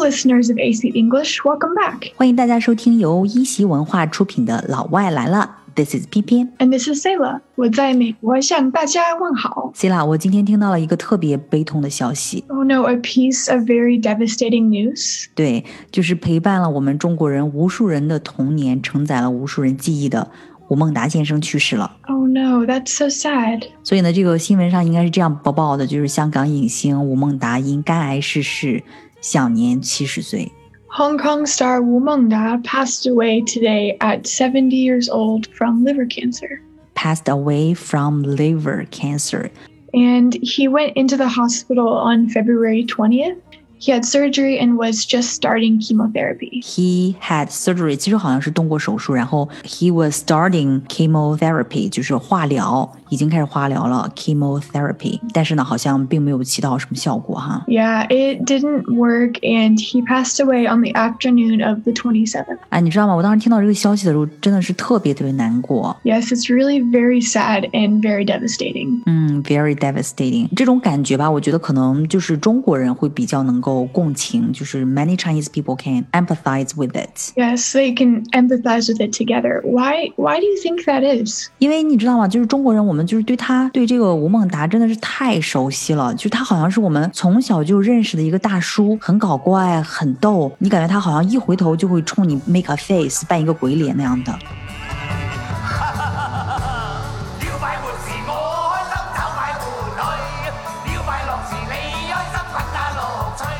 listeners of AC English, welcome back. 欢迎大家收听由一席文化出品的《老外来了》，This is P P and this is Sayla. 我在美国向大家问好。啦，我今天听到了一个特别悲痛的消息，Oh no, a piece of very devastating news. 对，就是陪伴了我们中国人无数人的童年，承载了无数人记忆的吴孟达先生去世了。Oh no, that's so sad. 所以呢，这个新闻上应该是这样播报的，就是香港影星吴孟达因肝癌逝世，享年七十岁。 Hong Kong star Wu Mengda passed away today at 70 years old from liver cancer. Passed away from liver cancer. And he went into the hospital on February 20th. He had surgery and was just starting chemotherapy. He had surgery，其实好像是动过手术，然后 he was starting chemotherapy，就是化疗， 已经开始化疗了 chemotherapy，但是呢，好像并没有起到什么效果哈。 Yeah, it didn't work, and he passed away on the afternoon of the 27th. 哎，你知道吗？我当时听到这个消息的时候，真的是特别特别难过。 Yes, it's really very sad and very devastating. 嗯，very devastating。这种感觉吧，我觉得可能就是中国人会比较能够共情，就是 many Chinese people can empathize with it。 Yes, they can empathize with it together. Why why do you think that is? 因为你知道吗？就是中国人，我们 就是对他对这个吴孟达真的是太熟悉了，就他好像是我们从小就认识的一个大叔，很搞怪，很逗。你感觉他好像一回头就会冲你 make a face，扮一个鬼脸那样的。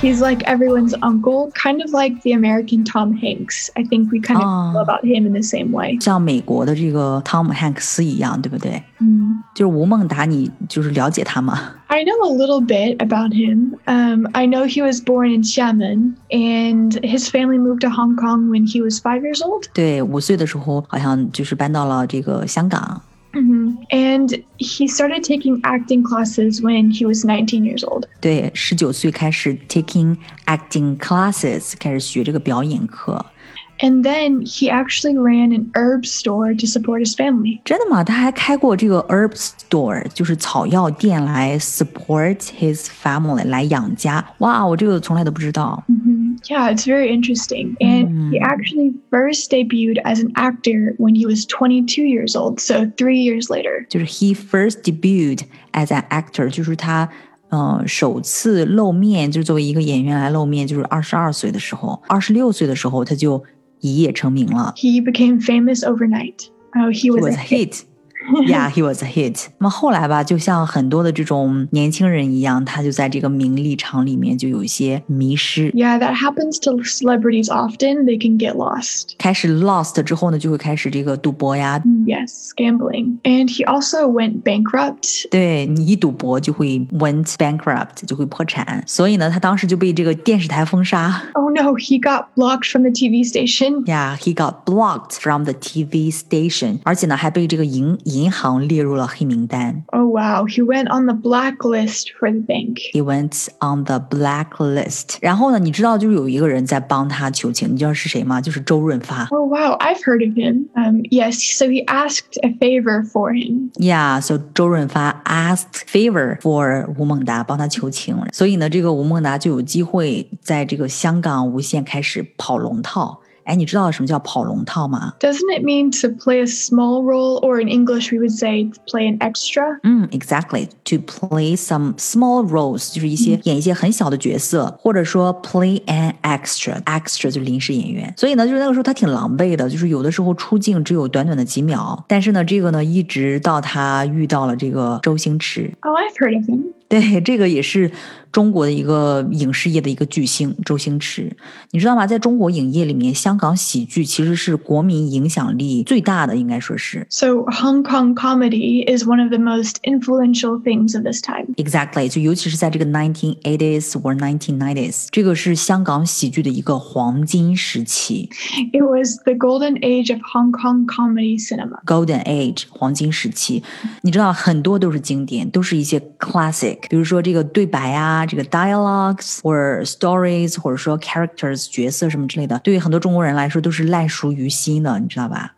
He's like everyone's uncle, kind of like the American Tom Hanks. I think we kind of Ah. feel about him in the same way. 像美国的这个汤姆汉克斯一样，对不对？ Mm. 就是吴孟达，你就是了解他吗？ I know a little bit about him. Um, I know he was born in Xiamen, and his family moved to Hong Kong when he was five years old. 对，五岁的时候好像就是搬到了这个香港。 hmm And he started taking acting classes when he was 19 years old. 对，十九岁开始 taking acting classes，开始学这个表演课。 And then he actually ran an herb store to support his family. 真的吗？他还开过这个 herb store，就是草药店来 support his family 来养家。哇，我这个从来都不知道。 hmm Yeah, it's very interesting. And he actually first debuted as an actor when he was 22 years old, so three years later. 就是 he first debuted as an actor，就是他。呃，首次露面就是作为一个演员来露面，就是二十二岁的时候，二十六岁的时候他就一夜成名了。 He became famous overnight. Oh, he He was, was a hit. Yeah, he was a hit. 那么后来吧，就像很多的这种年轻人一样，他就在这个名利场里面就有一些迷失。 Yeah, that happens to celebrities often. They can get lost. 开始 lost 之后呢，就会开始这个赌博呀。 Yes, gambling. And he also went bankrupt. 对你一赌博就会 went bankrupt，就会破产。所以呢，他当时就被这个电视台封杀。 Oh no, he got blocked from the TV station. Yeah, he got blocked from the TV station，而且呢，还被这个银银 行列入了黑名单。 Oh wow, he went on the blacklist for the bank. He went on the blacklist。然后呢，你知道就是有一个人在帮他求情，你知道是谁吗？就是周润发。 Oh wow, I've heard of him. Um, yes, so he asked a favor for him. Yeah, so 周润发 asked favor for 吴孟达帮他求情，所以呢，这个吴孟达就有机会在这个香港无线开始跑龙套。 哎，你知道什么叫跑龙套吗？Doesn't it mean to play a small role, or in English we would say play an extra? 嗯，exactly to play some small roles，就是一些演一些很小的角色，或者说 play an extra，extra 就是临时演员。所以呢，就是那个时候他挺狼狈的，就是有的时候出镜只有短短的几秒。但是呢，这个呢，一直到他遇到了这个周星驰，Oh, I've heard of him. 对，这个也是中国的一个影视业的一个巨星周星驰，你知道吗？在中国影业里面，香港喜剧其实是国民影响力最大的，应该说是。So Hong Kong comedy is one of the most influential things of this time. Exactly，就尤其是在这个 1980s or 1990s，这个是香港喜剧的一个黄金时期 It was the golden age of Hong Kong comedy cinema.，Golden Age 黄金时期。你知道很多都是经典，都是一些 classic，比如说这个对白啊，这个 dialogues 或者 stories，或者说 characters 角色什么之类的，对于很多中国人来说都是烂熟于心的，你知道吧？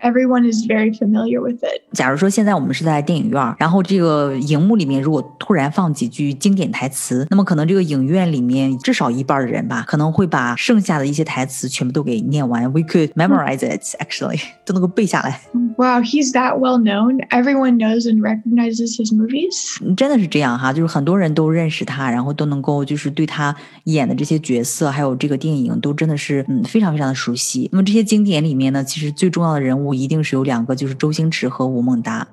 Everyone is very familiar with it. 假如说现在我们是在电影院，然后这个荧幕里面如果突然放几句经典台词，那么可能这个影院里面至少一半的人吧，可能会把剩下的一些台词全部都给念完。We could memorize it actually，都能够背下来。Wow, he's that well known. Everyone knows and recognizes his movies. 真的是这样哈，就是很多人都认识他，然后都能够就是对他演的这些角色，还有这个电影都真的是嗯非常非常的熟悉。那么这些经典里面呢，其实最重要的人物一定是有两个，就是周星驰和吴孟达。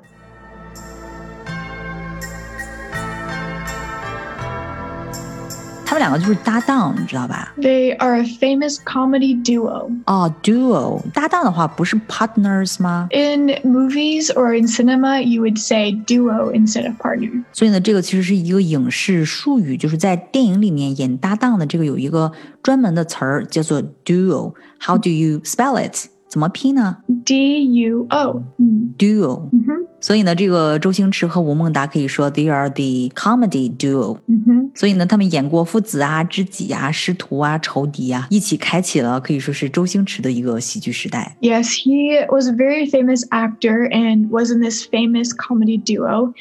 他们两个就是搭档，你知道吧？They are a famous comedy duo. 哦，duo 搭档的话不是 partners 吗？In movies or in cinema, you would say duo instead of partner. 所以呢，这个其实是一个影视术语，就是在电影里面演搭档的这个有一个专门的词儿叫做 duo。How do you spell it？怎么拼呢 D U O. Mm. ？duo。 Mhm. 所以呢，这个周星驰和吴孟达可以说 they are the comedy duo。 Mhm. 所以呢，他们演过父子啊、知己啊、师徒啊、仇敌啊，一起开启了可以说是周星驰的一个喜剧时代。 Yes, he was a very famous actor and was in this famous comedy duo.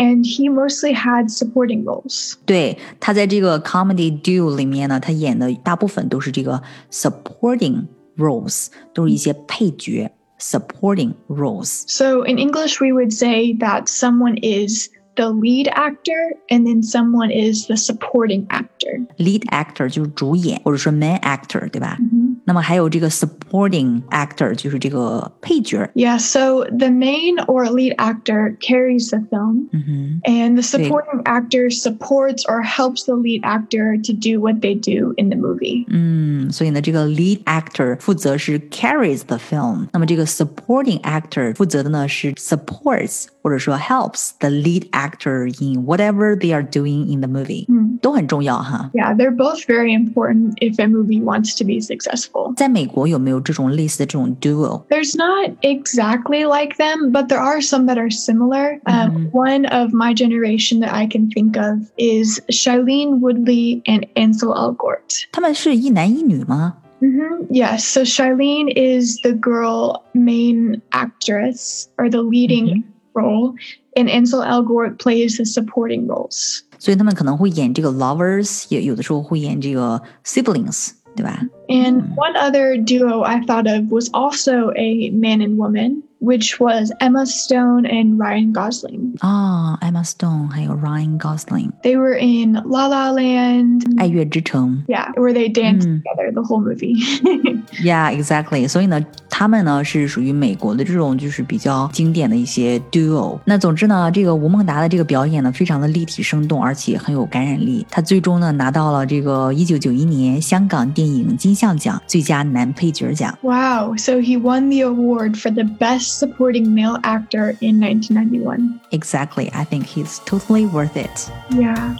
And he mostly had supporting roles. 对，他在这个 comedy duo 里面呢，他演的大部分都是这个 supporting roles，都是一些配角 supporting roles。 So in English, we would say that someone is the lead actor and then someone is the supporting actor. lead actor 就是主演，或者说 main actor，对吧？ Mhm. 那么还有这个 supporting actor，就是这个配角。 Yeah, so the main or lead actor carries the film, 嗯哼， and the supporting actor supports or helps the lead actor to do what they do in the movie. 嗯，所以呢，这个 lead actor 负责是 carries the film，那么这个 supporting actor 负责的呢是 supports 或者说 helps the lead actor in whatever they are doing in the movie，、嗯都很重要哈。 Yeah, they're both very important if a movie wants to be successful. 在美国有没有这种类似的这种 duo？ There's not exactly like them, but there are some that are similar. Um, one of my generation that I can think of is Shailene Woodley and Ansel Elgort. 他们是一男一女吗？ hmm Yes, so Shailene is the girl main actress or the leading role, and Ansel Elgort plays the supporting roles. 所以他们可能会演这个 lovers，也有的时候会演这个 siblings，对吧？ And one other duo I thought of was also a man and woman, which was Emma Stone and Ryan Gosling. 啊、e m m a Stone 还有 Ryan Gosling，《 They were in La La Land. 爱乐之城》 Yeah, where they danced Mm. together the whole movie. ，Yeah, exactly。所以呢，他们呢是属于美国的这种就是比较经典的一些 duo。那总之呢，这个吴孟达的这个表演呢，非常的立体生动，而且很有感染力。他最终呢拿到了这个一九九一年香港电影金像奖最佳男配角奖。 wow, so he won the award for the best supporting male actor in 1991. Exactly. I think he's totally worth it. Yeah.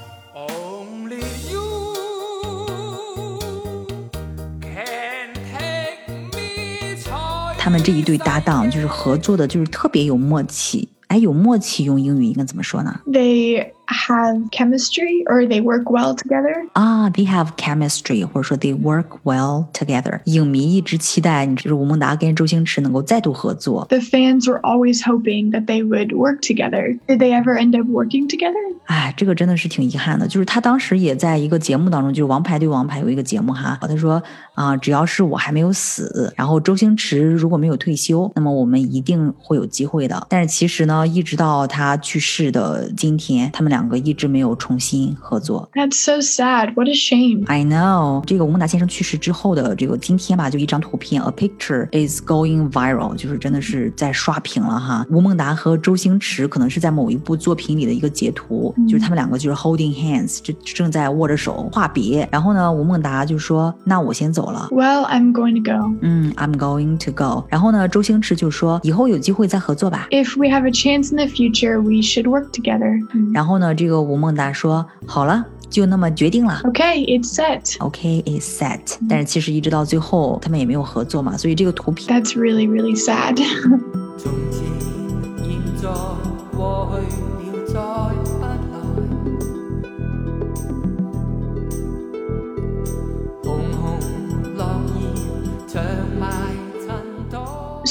They have chemistry or they work well together. 啊、t h e y have chemistry，或者说 they work well together。影迷一直期待，就是吴孟达跟周星驰能够再度合作。The fans were always hoping that they would work together. Did they ever end up working together? 哎，这个真的是挺遗憾的。就是他当时也在一个节目当中，就是《王牌对王牌》有一个节目哈，他说啊、只要是我还没有死，然后周星驰如果没有退休，那么我们一定会有机会的。但是其实呢，一直到他去世的今天，他们两个一直没有重新合作。 That's so sad. What a shame. I know，这个吴孟达先生去世之后的这个今天吧，就一张图片，a picture is going viral，就是真的是在刷屏了哈。吴孟达和周星驰可能是在某一部作品里的一个截图，就是他们两个就是 holding hands，就正在握着手话别。然后呢，吴孟达就说：“那我先走了。” Well, I'm going to go. 嗯，I'm going to go。然后呢，周星驰就说：“以后有机会再合作吧。” If we have a chance in the future, we should work together. 然后呢， 这个吴孟达说：“好了，就那么决定了。” Okay, it's set，OK，it's set，但是其实一直到最后他们也没有合作嘛，所以这个图片 That's really, really sad.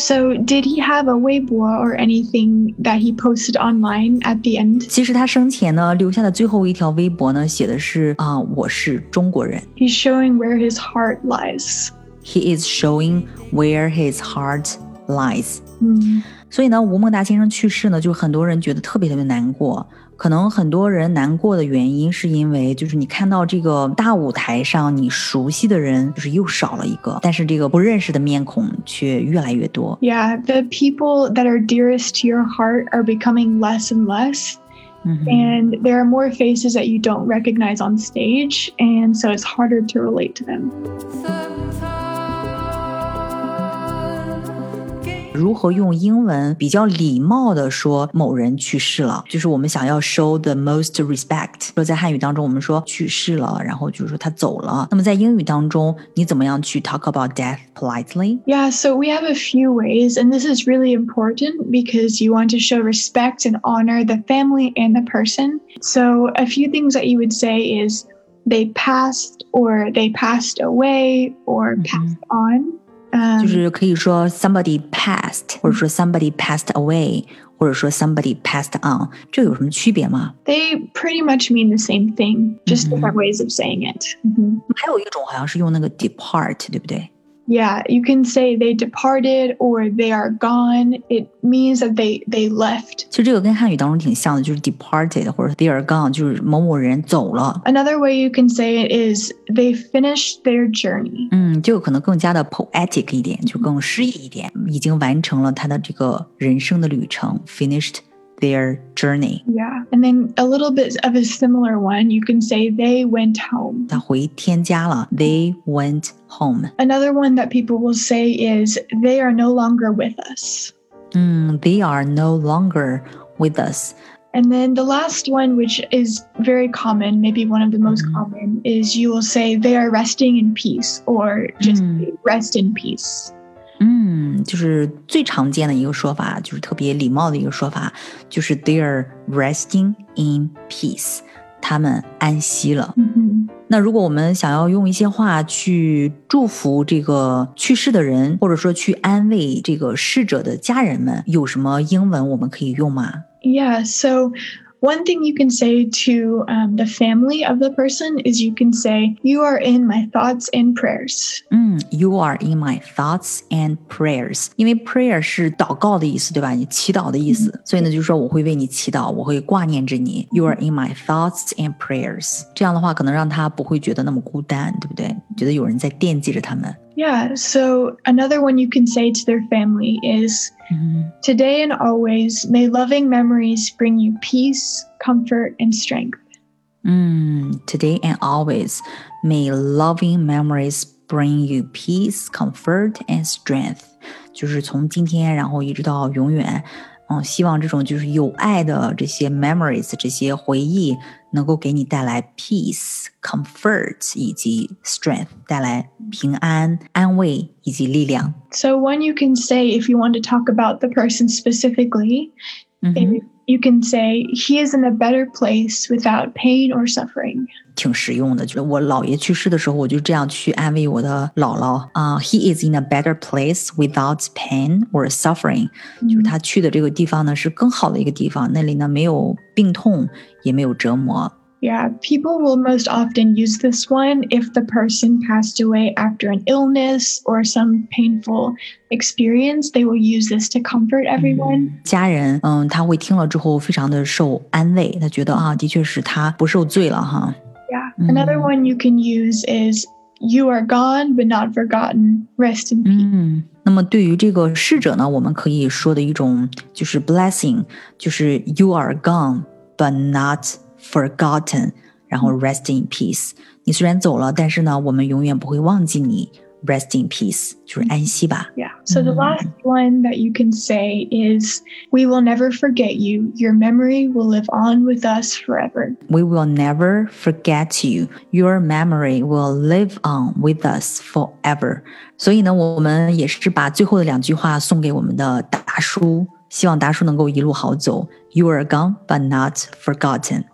So, did he have a Weibo or anything that he posted online at the end? 其实他生前呢留下的最后一条微博呢，写的是啊、我是中国人。 He's showing where his heart lies. He is showing where his heart lies。 Hmm. 所以呢，吴孟达先生去世呢，就很多人觉得特别特别难过。可能很多人难过的原因，是因为就是你看到这个大舞台上，你熟悉的人就是又少了一个，但是这个不认识的面孔却越来越多。 Yeah, the people that are dearest to your heart are becoming less and less. 嗯哼 And there are more faces that you don't recognize on stage, and so it's harder to relate to them. 如何用英文比较礼貌的说某人去世了，就是我们想要 show the most respect。说在汉语当中，我们说去世了，然后就是说他走了。那么在英语当中，你怎么样去 talk about death politely？ Yeah, so we have a few ways, and this is really important because you want to show respect and honor the family and the person. So, a few things that you would say is they passed, or they passed away, or Mhm. passed on. 就 Um, 是可以说 somebody passed，或者说 somebody passed away，或者说 somebody passed on，这有什么区别吗？ they pretty much mean the same thing, just Mhm. different ways of saying it. Mhm. 还有一种好像是用那个 depart，对不对？ Yeah, you can say they departed or they are gone. It means that they they left. 其实这个跟汉语当中挺像的，就是 departed 或者 they are gone，就是某某人走了。 Another way you can say it is they finished their journey. 嗯，这个可能更加的 poetic 一点，就更诗意一点，已经完成了他的这个人生的旅程，finished their journey。 Yeah. And then a little bit of a similar one, you can say they went home. 他回天家了，they went home。 Another one that people will say is they are no longer with us. 嗯，they are no longer with us。 And then the last one, which is very common, maybe one of the most Mhm. common, is you will say they are resting in peace or just Mm. rest in peace. 嗯，就是最常见的一个说法，就是特别礼貌的一个说法，就是 they are resting in peace，他们安息了。Mhm. 那如果我们想要用一些话去祝福这个去世的人，或者说去安慰这个逝者的家人们，有什么英文我们可以用吗？Yeah. So one thing you can say to um, the family of the person is you can say, You are in my thoughts and prayers. 嗯，You are in my thoughts and prayers，因为 prayer 是祷告的意思，对吧？你祈祷的意思，所以呢，就是说我会为你祈祷，我会挂念着你。You are in my thoughts and prayers，这样的话可能让他不会觉得那么孤单，对不对？觉得有人在惦记着他们。 Yeah. So another one you can say to their family is, 嗯 Today and always, may loving memories bring you peace, comfort, and strength. 嗯，Today and always, may loving memories bring you peace, comfort, and strength。就是从今天，然后一直到永远。嗯，希望这种就是有爱的这些 memories，这些回忆， 能够给你带来 peace、comfort 以及 strength，带来平安、安慰以及力量。 So, one you can say if you want to talk about the person specifically, 嗯哼， is you can say, He is in a better place without pain or suffering. 挺实用的。就是我姥爷去世的时候，我就这样去安慰我的姥姥啊、He is in a better place without pain or suffering。就是他去的这个地方呢，是更好的一个地方，那里呢没有病痛，也没有折磨。 Yeah, people will most often use this one if the person passed away after an illness or some painful experience. They will use this to comfort everyone. 家人，嗯，他会听了之后非常的受安慰，他觉得啊，的确是他不受罪了哈。 Yeah. Another Mm. one you can use is You are gone but not forgotten. Rest in peace. 嗯，那么对于这个逝者呢，我们可以说的一种就是 blessing，就是 you are gone but not forgotten，然后 rest in peace。你虽然走了，但是呢，我们永远不会忘记你。 Rest in peace，就是安息吧。 Yeah. So the Mm. last one that you can say is We will never forget you. Your memory will live on with us forever. We will never forget you. Your memory will live on with us forever. 所以呢，我们也是把最后的两句话送给我们的达叔，希望达叔能够一路好走。You are gone, but not forgotten.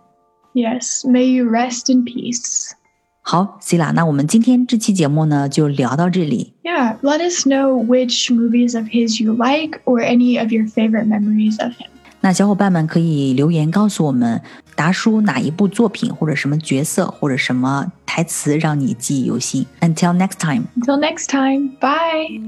Yes. May you rest in peace. 好啦，那我们今天这期节目呢就聊到这里。Yeah, let us know which movies of his you like or any of your favorite memories of him. 那小伙伴们可以留言告诉我们，达叔哪一部作品或者什么角色或者什么台词让你记忆犹新。Until next time。Until next time, bye.